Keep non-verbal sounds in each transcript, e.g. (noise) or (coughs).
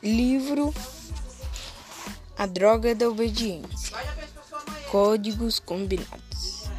Livro A Droga da Obediência Códigos Combinados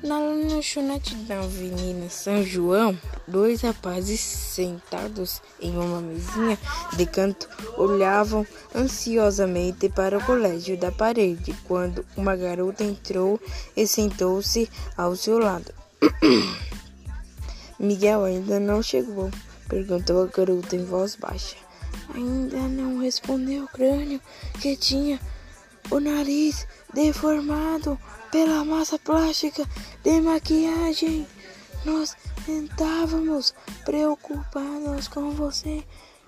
Na lanchonete da Avenida São João, dois rapazes sentados em uma mesinha de canto olhavam ansiosamente para o colégio da parede quando uma garota entrou e sentou-se ao seu lado. (coughs) Miguel ainda não chegou, perguntou a garota em voz baixa. Ainda não respondeu o crânio que tinha o nariz deformado pela massa plástica de maquiagem. Nós estávamos preocupados com você.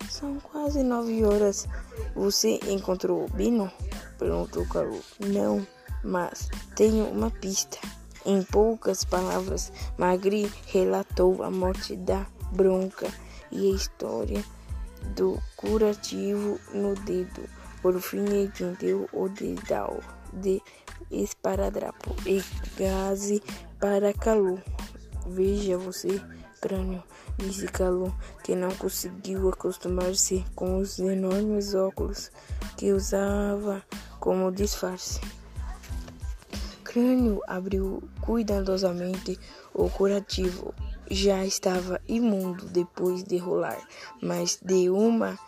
São quase nove horas. Você encontrou o Bino? Perguntou Calu. Não, mas tenho uma pista. Em poucas palavras, Magri relatou a morte da bronca e a história do curativo no dedo. Por fim, entendeu o dedal de esparadrapo e gase para Calu. Veja você, crânio, disse Calu, que não conseguiu acostumar-se com os enormes óculos que usava como disfarce. Crânio abriu cuidadosamente o curativo já estava imundo depois de rolar, mas de uma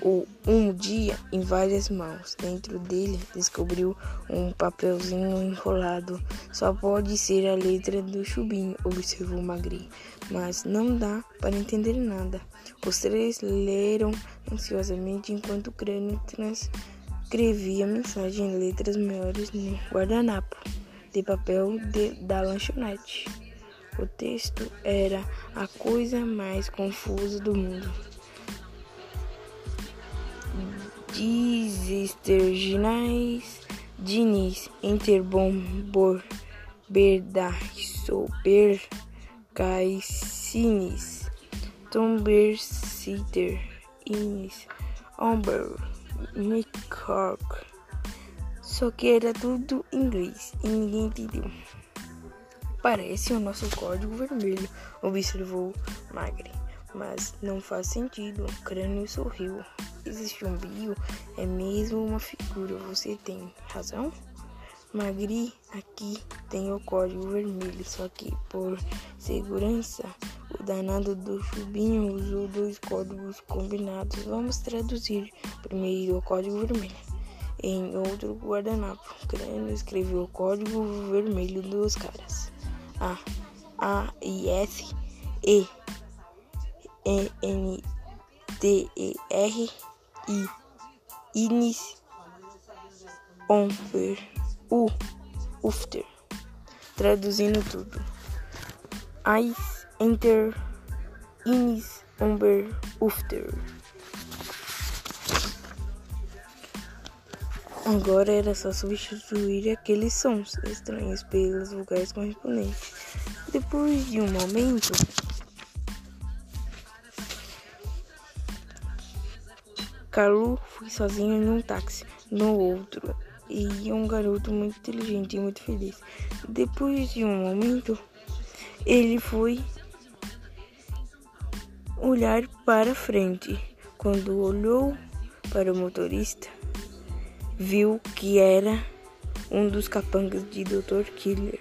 ou um dia em várias mãos. Dentro dele descobriu um papelzinho enrolado. Só pode ser a letra do chubinho, observou Magri. Mas não dá para entender nada. Os três leram ansiosamente enquanto o crânio transcrevia a mensagem em letras maiores no guardanapo de papel de, da lanchonete. O texto era a coisa mais confusa do mundo. Desesterginais Diniz Interbombor Berdaixober Caicinis Tombersiter Inis Omber Micork Só que era tudo inglês e ninguém entendeu. Parece o nosso código vermelho, observou Magri. Mas não faz sentido. O crânio sorriu. Existe um bio? É mesmo uma figura. Você tem razão? Magri, aqui tem o código vermelho, só que por segurança, o danado do chubinho usou dois códigos combinados. Vamos traduzir primeiro o código vermelho. Em outro guardanapo, Crânio escreveu o código vermelho dos caras. A, A, I, S, E, E, N, T, E, R, I, Inis, Omper, U, Ufter. Traduzindo tudo. Ice, Enter, Inis, Umber, Ufter. Agora era só substituir aqueles sons estranhos pelas vogais correspondentes. Depois de um momento, Calu foi sozinho em um táxi. No outro, e um garoto muito inteligente e muito feliz. Depois de um momento, ele foi olhar para frente. Quando olhou para o motorista, viu que era um dos capangas de Dr. Killer.